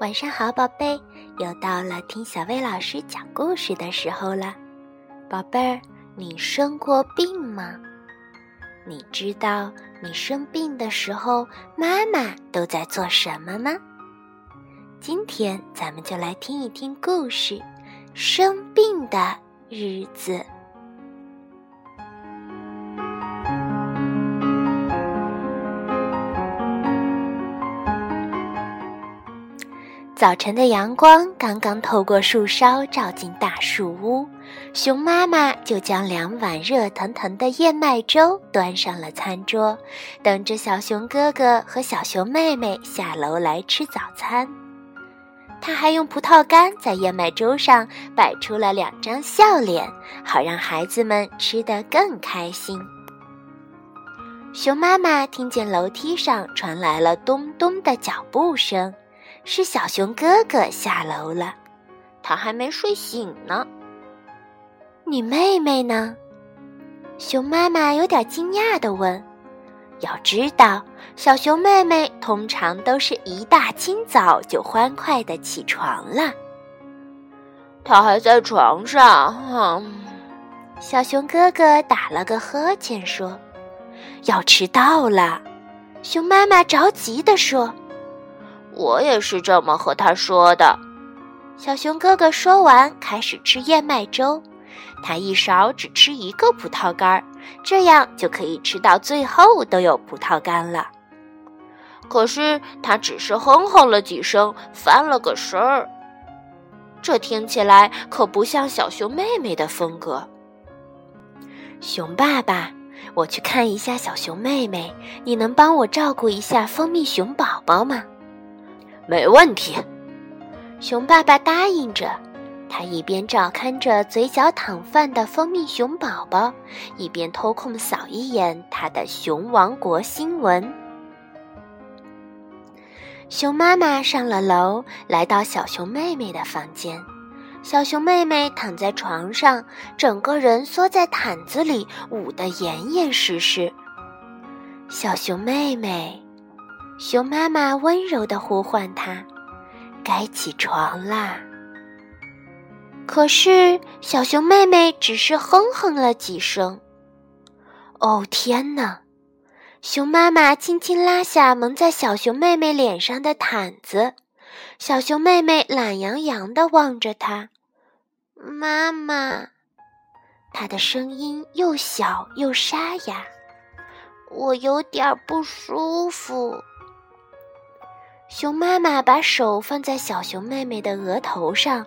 晚上好，宝贝，又到了听小薇老师讲故事的时候了。宝贝儿，你生过病吗？你知道你生病的时候妈妈都在做什么吗？今天咱们就来听一听故事《生病的日子》。早晨的阳光刚刚透过树梢照进大树屋，熊妈妈就将两碗热腾腾的燕麦粥端上了餐桌，等着小熊哥哥和小熊妹妹下楼来吃早餐。他还用葡萄干在燕麦粥上摆出了两张笑脸，好让孩子们吃得更开心。熊妈妈听见楼梯上传来了咚咚的脚步声。是小熊哥哥下楼了，他还没睡醒呢。你妹妹呢？熊妈妈有点惊讶的问。要知道，小熊妹妹通常都是一大清早就欢快的起床了。她还在床上。嗯小熊哥哥打了个呵欠说：“要迟到了。”熊妈妈着急地说。我也是这么和他说的。小熊哥哥说完，开始吃燕麦粥。他一勺只吃一个葡萄干，这样就可以吃到最后都有葡萄干了。可是他只是哼哼了几声，翻了个身儿。这听起来可不像小熊妹妹的风格。熊爸爸，我去看一下小熊妹妹，你能帮我照顾一下蜂蜜熊宝宝吗？没问题，熊爸爸答应着。他一边照看着嘴角淌饭的蜂蜜熊宝宝，一边偷空扫一眼他的熊王国新闻。熊妈妈上了楼，来到小熊妹妹的房间。小熊妹妹躺在床上，整个人缩在毯子里，捂得严严实实。小熊妹妹。熊妈妈温柔地呼唤他：“该起床啦。”可是小熊妹妹只是哼哼了几声。哦天哪！熊妈妈轻轻拉下蒙在小熊妹妹脸上的毯子，小熊妹妹懒洋洋地望着她。妈妈，她的声音又小又沙哑，我有点不舒服。熊妈妈把手放在小熊妹妹的额头上，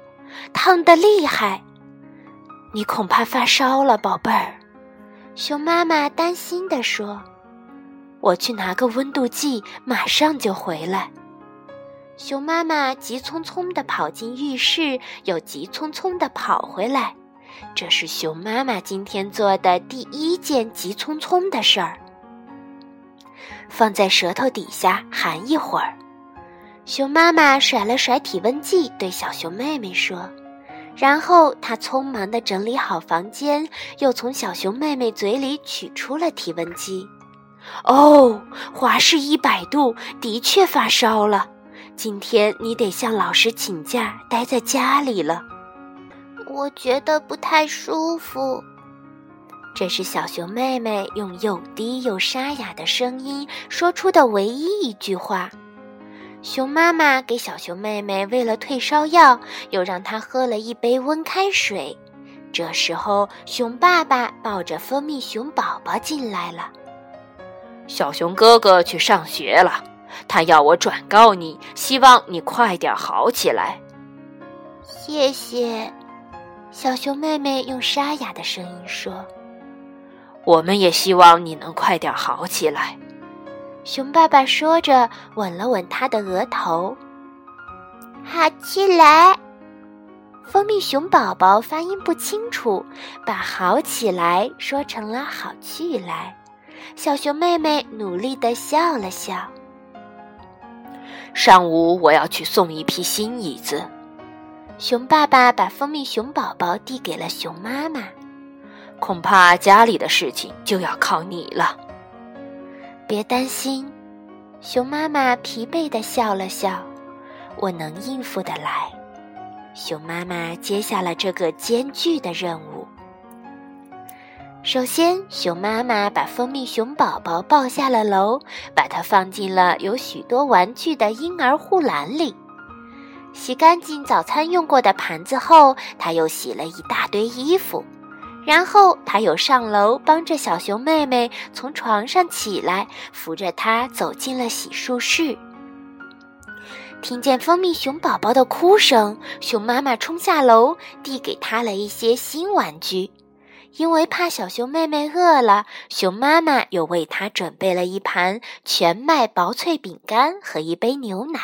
烫得厉害。你恐怕发烧了，宝贝儿。熊妈妈担心地说：“我去拿个温度计，马上就回来。”熊妈妈急匆匆地跑进浴室，又急匆匆地跑回来。这是熊妈妈今天做的第一件急匆匆的事儿。放在舌头底下含一会儿。熊妈妈甩了甩体温计，对小熊妹妹说，然后她匆忙地整理好房间，又从小熊妹妹嘴里取出了体温计。哦，华氏一百度，的确发烧了。今天你得向老师请假，待在家里了。我觉得不太舒服。这是小熊妹妹用又低又沙哑的声音说出的唯一一句话。熊妈妈给小熊妹妹喂了退烧药，又让她喝了一杯温开水。这时候，熊爸爸抱着蜂蜜熊宝宝进来了。小熊哥哥去上学了，他要我转告你，希望你快点好起来。谢谢，小熊妹妹用沙哑的声音说：“我们也希望你能快点好起来。”熊爸爸说着，吻了吻他的额头。好起来，蜂蜜熊宝宝发音不清楚，把“好起来”说成了“好去来”。小熊妹妹努力地笑了笑。上午我要去送一批新椅子。熊爸爸把蜂蜜熊宝宝递给了熊妈妈。恐怕家里的事情就要靠你了。别担心，熊妈妈疲惫地笑了笑，我能应付得来。熊妈妈接下了这个艰巨的任务。首先，熊妈妈把蜂蜜熊宝宝抱下了楼，把它放进了有许多玩具的婴儿护栏里。洗干净早餐用过的盘子后，他又洗了一大堆衣服。然后，他又上楼帮着小熊妹妹从床上起来，扶着她走进了洗漱室。听见蜂蜜熊宝宝的哭声，熊妈妈冲下楼，递给他了一些新玩具。因为怕小熊妹妹饿了，熊妈妈又为她准备了一盘全麦薄脆饼干和一杯牛奶。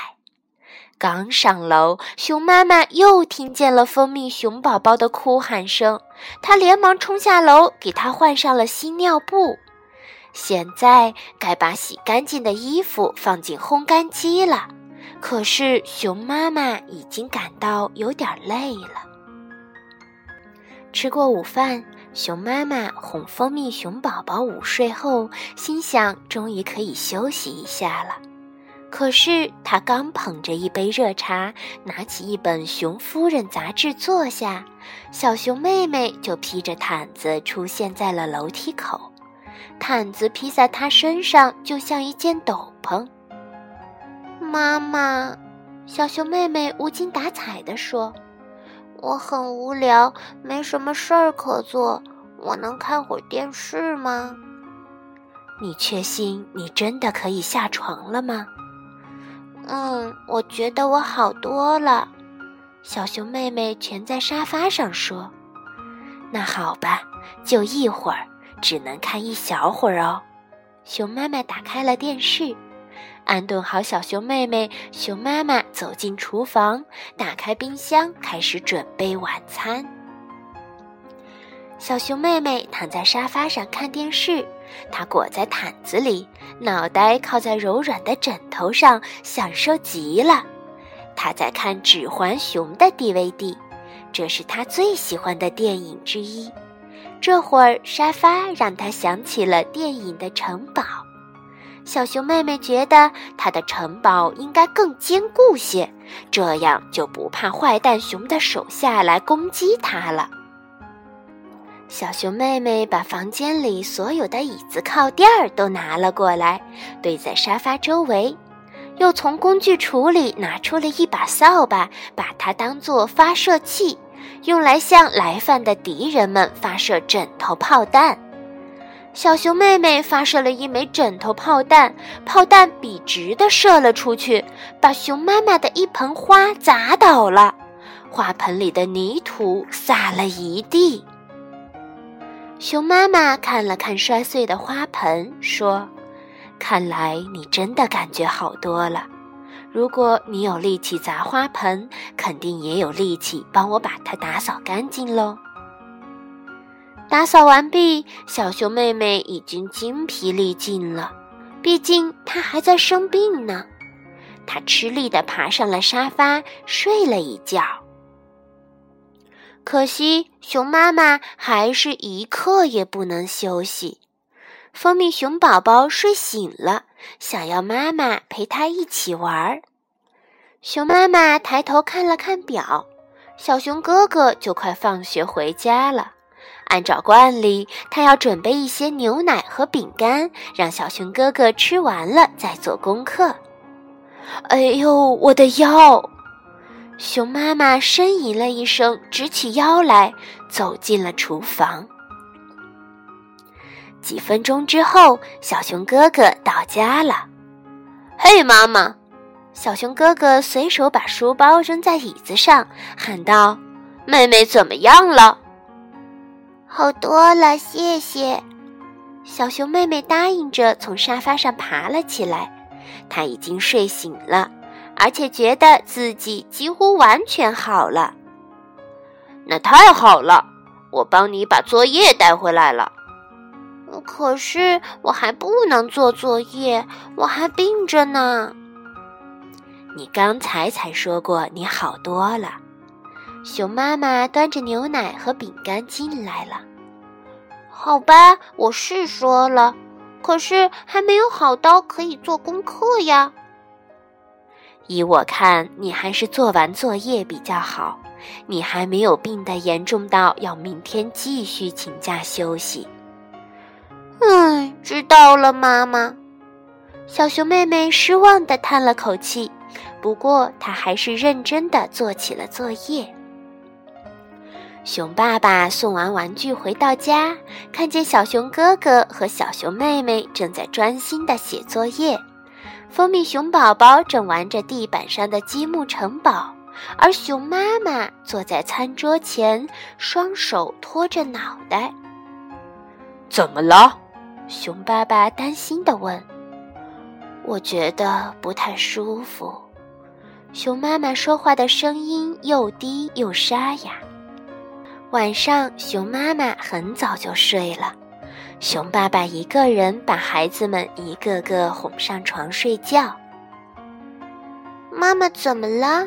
刚上楼，熊妈妈又听见了蜂蜜熊宝宝的哭喊声，她连忙冲下楼，给他换上了新尿布。现在该把洗干净的衣服放进烘干机了，可是熊妈妈已经感到有点累了。吃过午饭。熊妈妈哄蜂蜜熊宝宝午睡后，心想终于可以休息一下了。可是他刚捧着一杯热茶，拿起一本《熊夫人》杂志坐下，小熊妹妹就披着毯子出现在了楼梯口。毯子披在她身上，就像一件斗篷。妈妈，小熊妹妹无精打采地说。我很无聊，没什么事儿可做。我能看会儿电视吗？你确信你真的可以下床了吗？嗯，我觉得我好多了。小熊妹妹蜷在沙发上说：“那好吧，就一会儿，只能看一小会儿哦。”熊妈妈打开了电视。安顿好小熊妹妹，熊妈妈走进厨房，打开冰箱，开始准备晚餐。小熊妹妹躺在沙发上看电视，他裹在毯子里，脑袋靠在柔软的枕头上，享受极了。他在看《指环熊》的 DVD，这是他最喜欢的电影之一。这会儿，沙发让他想起了电影的城堡。小熊妹妹觉得她的城堡应该更坚固些，这样就不怕坏蛋熊的手下来攻击它了。小熊妹妹把房间里所有的椅子、靠垫儿都拿了过来，堆在沙发周围，又从工具橱里拿出了一把扫把，把它当做发射器，用来向来犯的敌人们发射枕头炮弹。小熊妹妹发射了一枚枕头炮弹，炮弹笔直地射了出去，把熊妈妈的一盆花砸倒了，花盆里的泥土撒了一地。熊妈妈看了看摔碎的花盆，说：“看来你真的感觉好多了。如果你有力气砸花盆，肯定也有力气帮我把它打扫干净喽。”打扫完毕，小熊妹妹已经精疲力尽了，毕竟她还在生病呢。她吃力地爬上了沙发，睡了一觉。可惜，熊妈妈还是一刻也不能休息。蜂蜜熊宝宝睡醒了，想要妈妈陪他一起玩儿。熊妈妈抬头看了看表，小熊哥哥就快放学回家了。按照惯例，他要准备一些牛奶和饼干，让小熊哥哥吃完了再做功课。哎呦，我的腰！熊妈妈呻吟了一声，直起腰来，走进了厨房。几分钟之后，小熊哥哥到家了。嘿，妈妈！小熊哥哥随手把书包扔在椅子上，喊道：“妹妹怎么样了？”好多了，谢谢。小熊妹妹答应着，从沙发上爬了起来。她已经睡醒了，而且觉得自己几乎完全好了。那太好了，我帮你把作业带回来了。可是我还不能做作业，我还病着呢。你刚才才说过你好多了。熊妈妈端着牛奶和饼干进来了。好吧，我是说了，可是还没有好到可以做功课呀。依我看，你还是做完作业比较好。你还没有病得严重到要明天继续请假休息。嗯，知道了，妈妈。小熊妹妹失望地叹了口气，不过她还是认真地做起了作业。熊爸爸送完玩具回到家，看见小熊哥哥和小熊妹妹正在专心地写作业，蜂蜜熊宝宝正玩着地板上的积木城堡。而熊妈妈坐在餐桌前，双手托着脑袋。怎么了？熊爸爸担心地问。“我觉得不太舒服。”熊妈妈说话的声音又低又沙哑。晚上，熊妈妈很早就睡了，熊爸爸一个人把孩子们一个个哄上床睡觉。妈妈怎么了？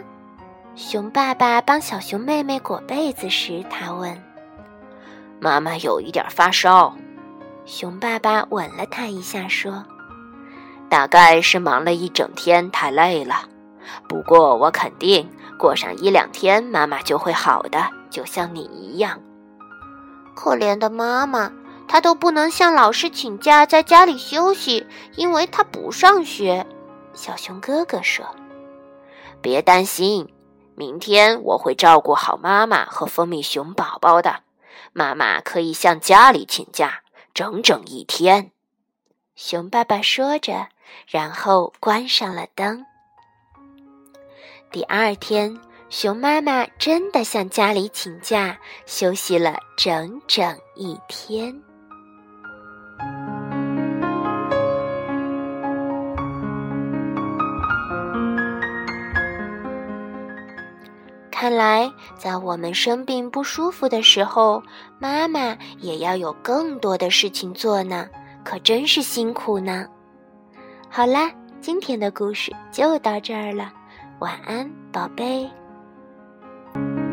熊爸爸帮小熊妹妹裹被子时，他问：“妈妈有一点发烧。”熊爸爸吻了她一下，说：“大概是忙了一整天，太累了。不过我肯定，过上一两天，妈妈就会好的，就像你一样。”可怜的妈妈，他都不能向老师请假在家里休息，因为他不上学。小熊哥哥说：“别担心。”明天我会照顾好妈妈和蜂蜜熊宝宝的。妈妈可以向家里请假整整一天。熊爸爸说着，然后关上了灯。第二天，熊妈妈真的向家里请假休息了整整一天。看来，在我们生病不舒服的时候，妈妈也要有更多的事情做呢，可真是辛苦呢。好啦，今天的故事就到这儿了，晚安，宝贝。